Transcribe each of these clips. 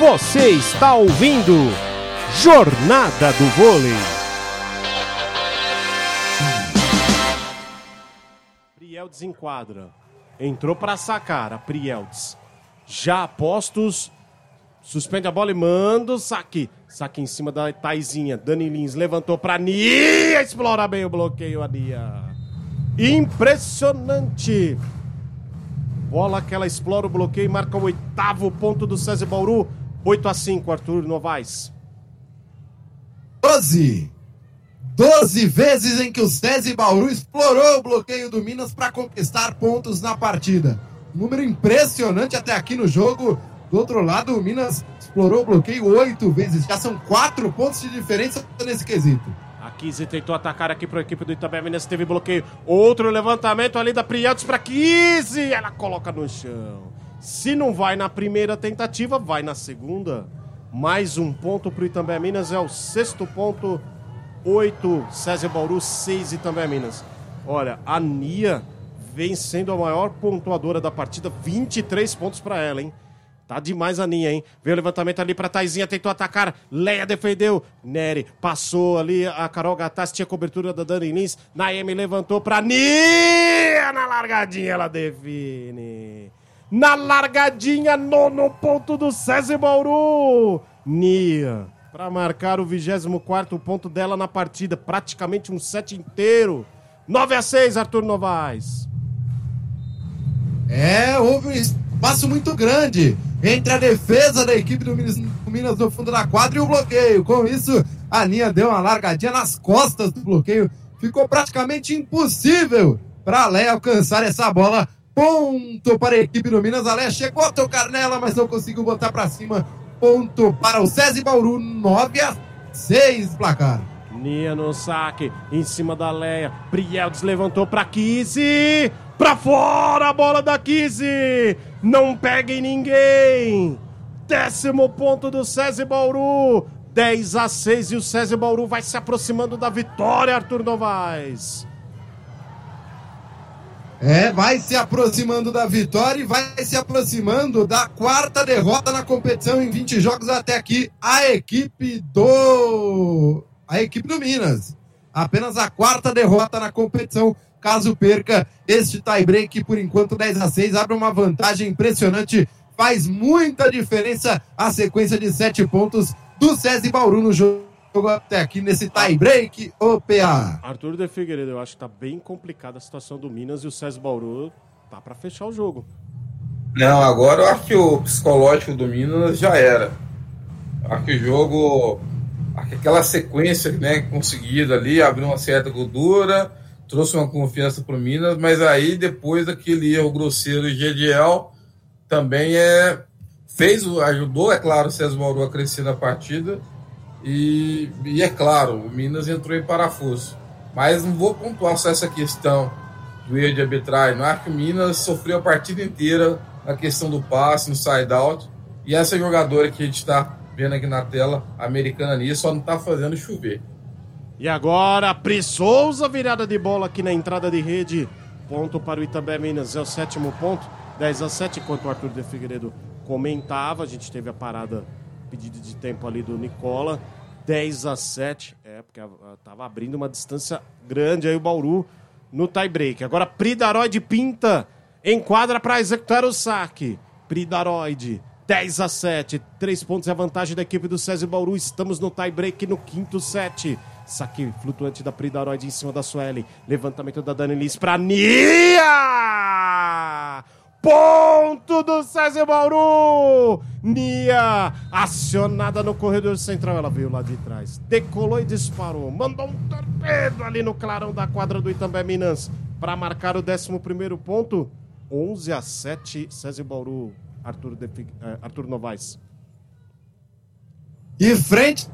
Você está ouvindo Jornada do Vôlei. Prieldes enquadra. Entrou para sacar a Prieldes. Já apostos. Suspende a bola e manda o saque. Saque em cima da Taizinha. Dani Lins levantou para Nia. Explora bem o bloqueio, a Nia. Impressionante. Bola que ela explora o bloqueio e marca o oitavo ponto do César Bauru. 8 a 5, Arthur Novaes. 12. 12 vezes em que o César Bauru explorou o bloqueio do Minas para conquistar pontos na partida. Número impressionante até aqui no jogo. Do outro lado, o Minas explorou o bloqueio oito vezes. Já são quatro pontos de diferença nesse quesito. A Kizzy tentou atacar aqui para a equipe do Itabé Minas, teve bloqueio. Outro levantamento ali da Priatos para Kizzy. Ela coloca no chão. Se não vai na primeira tentativa, vai na segunda. Mais um ponto para o Itambé Minas, é o sexto ponto. Oito, César Bauru, seis Itambé Minas. Olha, a Nia vem sendo a maior pontuadora da partida, 23 pontos para ela, hein? Tá demais a Ninha, hein? Veio o levantamento ali pra Taizinha, tentou atacar. Leia defendeu. Nery passou ali. A Carol Gattas tinha cobertura da Dani Lins. Naemi levantou pra Nia. Na largadinha ela define. Na largadinha, nono ponto do César Bauru. Nia. Pra marcar o 24 ponto dela na partida. Praticamente um set inteiro. 9 a 6, Arthur Novaes. É, houve um espaço muito grande entre a defesa da equipe do Minas, no fundo da quadra e o bloqueio. Com isso, a linha deu uma largadinha nas costas do bloqueio. Ficou praticamente impossível para a alcançar essa bola. Ponto para a equipe do Minas. A Leia chegou a tocar nela, mas não conseguiu botar para cima. Ponto para o César Bauru, 9 a 6 placar. Nia no saque, em cima da Leia. Prieldes levantou para Kizzy. Pra fora a bola da Kizzy. Não peguem ninguém. Décimo ponto do César Bauru. 10 a 6 e o César Bauru vai se aproximando da vitória, Arthur Novaes. É, vai se aproximando da vitória e vai se aproximando da quarta derrota na competição em 20 jogos até aqui. A equipe do. A equipe do Minas. Apenas a quarta derrota na competição. Caso perca este tie-break, por enquanto 10 a 6 abre uma vantagem impressionante. Faz muita diferença a sequência de 7 pontos do César Bauru no jogo até aqui nesse tie-break OPA. Arthur de Figueiredo, eu acho que tá bem complicada a situação do Minas e o César Bauru tá para fechar o jogo. Não, agora eu acho que o psicológico do Minas já era. Acho que o jogo, aquela sequência né, conseguida ali, abriu uma certa gordura, trouxe uma confiança para o Minas, mas aí depois daquele erro grosseiro de Gediel, também é fez, ajudou, é claro, o César Mauro a crescer na partida. E, e, é claro, o Minas entrou em parafuso. Mas não vou pontuar só essa questão do erro de arbitragem. Não acho que o Minas sofreu a partida inteira na questão do passe, no side-out. E essa jogadora que a gente está vendo aqui na tela, americana nisso, só não está fazendo chover. E agora, Pri Souza, virada de bola aqui na entrada de rede. Ponto para o Itabé Minas, é o sétimo ponto. 10 a 7, enquanto o Arthur de Figueiredo comentava. A gente teve a parada, pedido de tempo ali do Nicola. 10 a 7, é, porque estava abrindo uma distância grande aí o Bauru no tie-break. Agora Pridaroide pinta, enquadra para executar o saque. Pridaroide, 10 a 7, 3 pontos é a vantagem da equipe do César Bauru. Estamos no tie-break no quinto set. Saque flutuante da Pridaroide em cima da Suelen. Levantamento da Dani Liz para Nia! Ponto do César Bauru! Nia, acionada no corredor central. Ela veio lá de trás, decolou e disparou. Mandou um torpedo ali no clarão da quadra do Itambé Minas para marcar o 11 ponto. 11 a 7, César Bauru, Arthur, eh, Arthur Novaes. E frente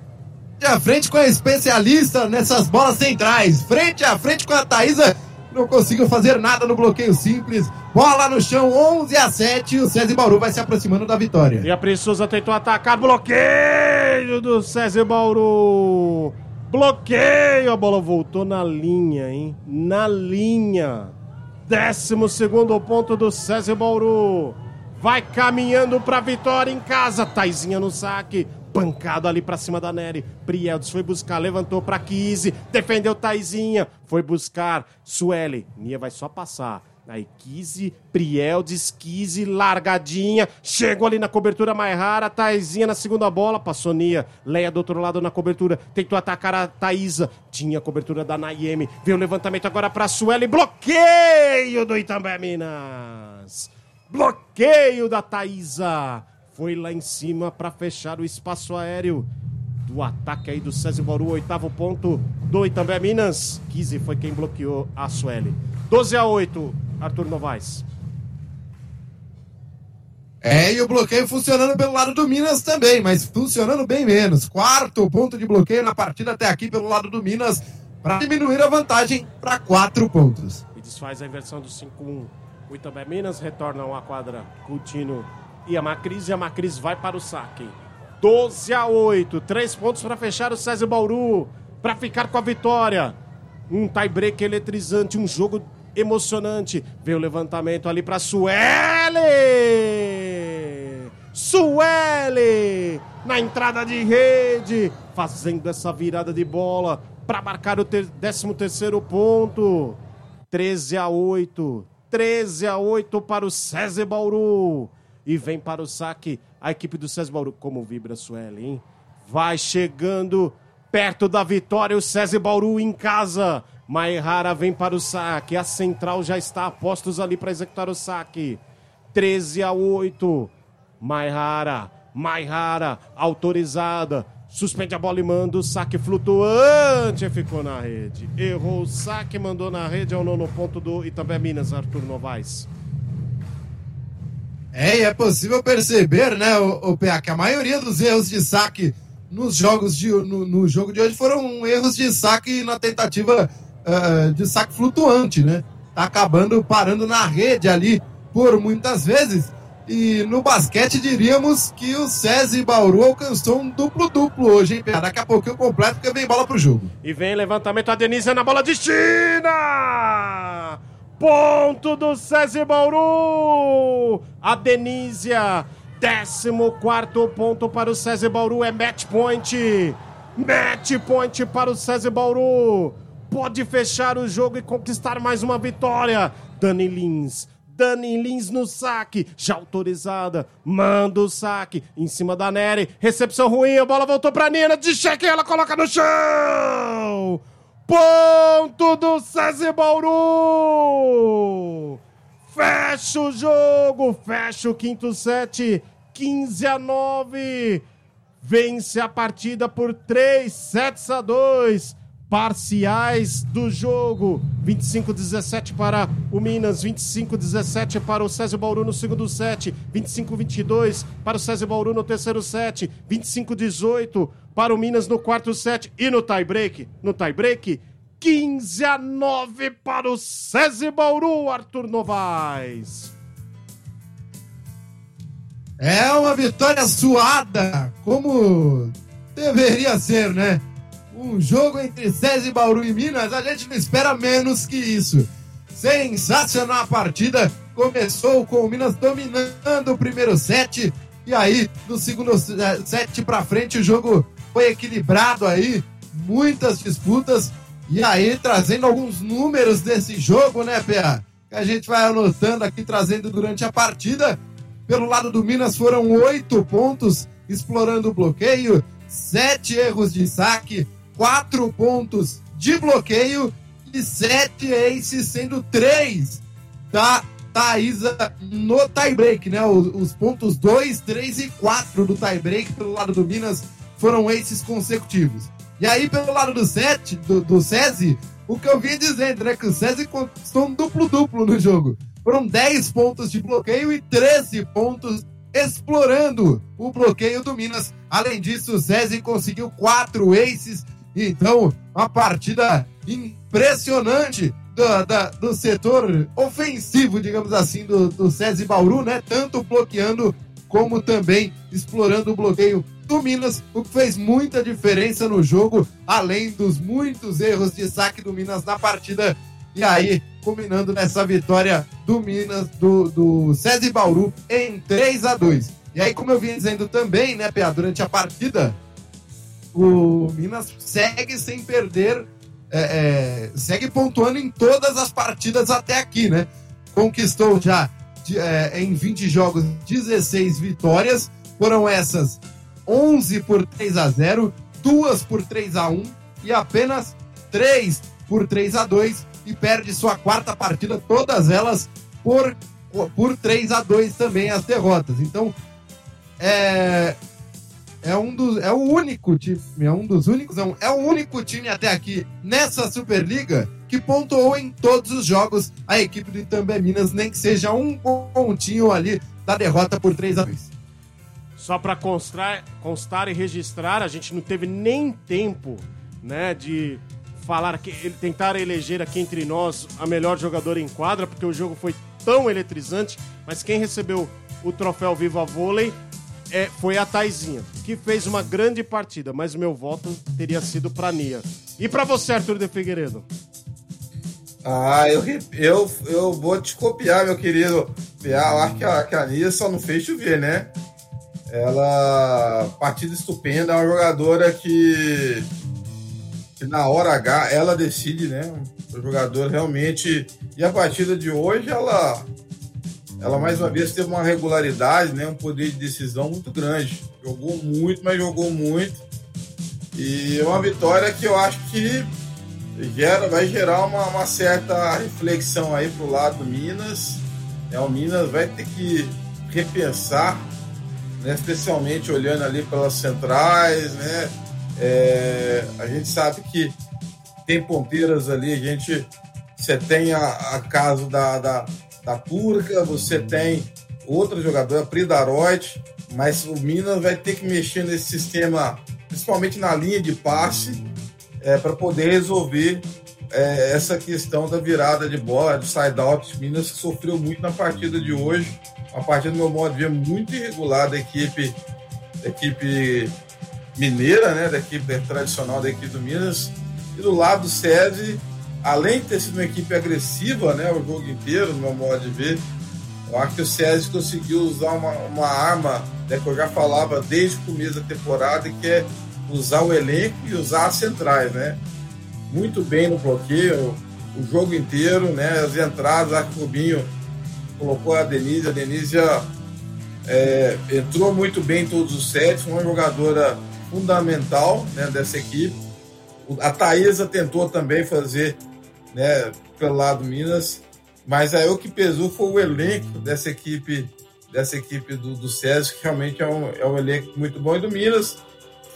a frente com a especialista nessas bolas centrais. Frente a frente com a Thaisa não conseguiu fazer nada no bloqueio simples. Bola no chão, 11 a 7. O César Bauru vai se aproximando da vitória. E a Preciosa tentou atacar. Bloqueio do César Bauru. Bloqueio. A bola voltou na linha, hein? Na linha. Décimo segundo ponto do César Bauru. vai caminhando pra vitória em casa. Taizinha no saque, pancado ali pra cima da Nery. Prieldes foi buscar, levantou pra Kise, defendeu Taizinha, foi buscar Sueli. Nia vai só passar. Aí, Kise, Prieldes, Kise, largadinha. Chegou ali na cobertura mais rara. Taizinha na segunda bola. Passou Nia. Leia do outro lado na cobertura. Tentou atacar a Thaísa. Tinha a cobertura da Nayemi. Veio o levantamento agora pra Sueli. Bloqueio do Itambé Minas. Bloqueio da Thaísa. Foi lá em cima para fechar o espaço aéreo do ataque aí do César Bauru. Oitavo ponto do Itambé Minas. Kise foi quem bloqueou a Sueli. 12 a 8, Arthur Novaes. É, e o bloqueio funcionando pelo lado do Minas também, mas funcionando bem menos. Quarto ponto de bloqueio na partida até aqui pelo lado do Minas, para diminuir a vantagem para quatro pontos. E desfaz a inversão do 5-1. O Itambé Minas retornam à quadra Coutinho e a Macris, e a Macris vai para o saque. 12 a 8, três pontos para fechar o César Bauru, para ficar com a vitória. Um tie-break eletrizante, um jogo emocionante. Veio o levantamento ali para Sueli! Sueli! Na entrada de rede, fazendo essa virada de bola para marcar o 13 terceiro ponto. 13 a 8. 13 a 8 para o César Bauru. E vem para o saque a equipe do César Bauru. Como vibra Sueli, hein? Vai chegando perto da vitória o César Bauru em casa. Maihara vem para o saque. A central já está a postos ali para executar o saque. 13 a 8. Maihara, Maihara, autorizada. Suspende a bola e manda o saque flutuante. Ficou na rede. Errou o saque, mandou na rede. É o nono ponto do Itambé Minas, Arthur Novaes. É, e é possível perceber, né, o, o PA, que a maioria dos erros de saque nos jogos de, no, no jogo de hoje foram erros de saque na tentativa uh, de saque flutuante, né? Tá acabando parando na rede ali por muitas vezes. E no basquete diríamos que o SESI Bauru alcançou um duplo-duplo hoje, hein? Daqui a eu completo porque vem bola pro jogo. E vem levantamento a Denise na bola de China! Ponto do SESI Bauru! A Denísia, 14 ponto para o SESI Bauru, é match point! Match point para o SESI Bauru! Pode fechar o jogo e conquistar mais uma vitória! Dani Lins, Dani Lins no saque, já autorizada, manda o saque em cima da Nery, recepção ruim, a bola voltou pra Nina, de cheque ela coloca no chão! Ponto do César Bauru! Fecha o jogo, fecha o quinto set, 15 a 9. Vence a partida por 3 sets a 2. Parciais do jogo: 25-17 para o Minas, 25-17 para o César Bauru no segundo set, 25-22 para o César Bauru no terceiro set, 25-18 para o Minas no quarto set e no tie-break, no tie-break, 15 a 9 para o César Bauru, Arthur Novaes. É uma vitória suada, como deveria ser, né? Um jogo entre César Bauru e Minas, a gente não espera menos que isso. Sensacional a partida. Começou com o Minas dominando o primeiro set. E aí, no segundo set para frente, o jogo foi equilibrado aí. Muitas disputas. E aí, trazendo alguns números desse jogo, né, PA? Que a gente vai anotando aqui, trazendo durante a partida. Pelo lado do Minas foram oito pontos, explorando o bloqueio, sete erros de saque, quatro pontos de bloqueio e sete aces, sendo três da Thaisa no tie-break, né? Os, os pontos 2, 3 e 4 do tie-break pelo lado do Minas foram aces consecutivos. E aí, pelo lado do set, do, do SESI, o que eu vinha dizendo, né? Que o SESI conquistou um duplo-duplo no jogo. Foram 10 pontos de bloqueio e 13 pontos explorando o bloqueio do Minas. Além disso, o SESI conseguiu 4 aces. Então, uma partida impressionante do, da, do setor ofensivo, digamos assim, do, do SESI Bauru, né? Tanto bloqueando como também explorando o bloqueio do Minas, o que fez muita diferença no jogo, além dos muitos erros de saque do Minas na partida. E aí, culminando nessa vitória do Minas, do, do César Bauru, em 3 a 2 E aí, como eu vinha dizendo também, né, Pia, durante a partida, o Minas segue sem perder, é, é, segue pontuando em todas as partidas até aqui, né? Conquistou já é, em 20 jogos 16 vitórias, foram essas 11 por 3 a 0, duas por 3 a 1 e apenas 3 por 3 a 2 e perde sua quarta partida, todas elas por, por 3 a 2 também as derrotas. Então, é, é um dos é o único time, é um dos únicos, não, é o único time até aqui nessa Superliga que pontuou em todos os jogos a equipe do Itambé Minas, nem que seja um pontinho ali da derrota por 3 a 2. Só para constar, constar e registrar, a gente não teve nem tempo, né, de falar que ele tentar eleger aqui entre nós a melhor jogadora em quadra, porque o jogo foi tão eletrizante, mas quem recebeu o troféu Viva Vôlei é, foi a Taizinha, que fez uma grande partida, mas meu voto teria sido para Nia. E para você, Arthur de Figueiredo? Ah, eu, eu, eu vou te copiar, meu querido. Eu acho que a, que a Nia só não fez chover, né? Ela, partida estupenda, é uma jogadora que que na hora H ela decide, né? O jogador realmente. E a partida de hoje, ela, ela mais uma vez teve uma regularidade, né? Um poder de decisão muito grande. Jogou muito, mas jogou muito. E é uma vitória que eu acho que gera, vai gerar uma, uma certa reflexão aí pro lado do Minas. É, o Minas vai ter que repensar, né? especialmente olhando ali pelas centrais, né? É, a gente sabe que tem ponteiras ali, a gente você tem a, a caso da, da, da Turca, você tem outra jogadora, a Pridaroid, mas o Minas vai ter que mexer nesse sistema, principalmente na linha de passe, é, para poder resolver é, essa questão da virada de bola, do side-out. Minas sofreu muito na partida de hoje, uma partida, do meu modo de ver, muito irregular da equipe, da equipe mineira, né, da equipe tradicional da equipe do Minas. E do lado do SESI, além de ter sido uma equipe agressiva né, o jogo inteiro, no meu modo de ver, eu acho que o SESI conseguiu usar uma, uma arma né, que eu já falava desde o começo da temporada, que é usar o elenco e usar as centrais, né? Muito bem no bloqueio, o jogo inteiro, né? As entradas, a Rubinho colocou a Denise, a Denise é, entrou muito bem em todos os sets, uma jogadora fundamental né, dessa equipe. A Thaisa tentou também fazer né, pelo lado Minas, mas aí o que pesou foi o elenco dessa equipe dessa equipe do, do César, que realmente é um, é um elenco muito bom. E do Minas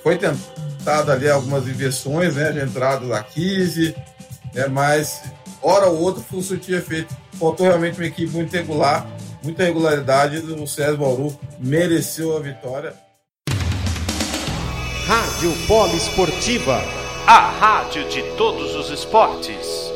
foi tentado ali algumas inversões, né, de entrada da Kise, né, mas hora ou outra o tinha feito. Faltou realmente uma equipe muito regular, muita regularidade. O César Bauru mereceu a vitória. Rádio Polo Esportiva, a rádio de todos os esportes.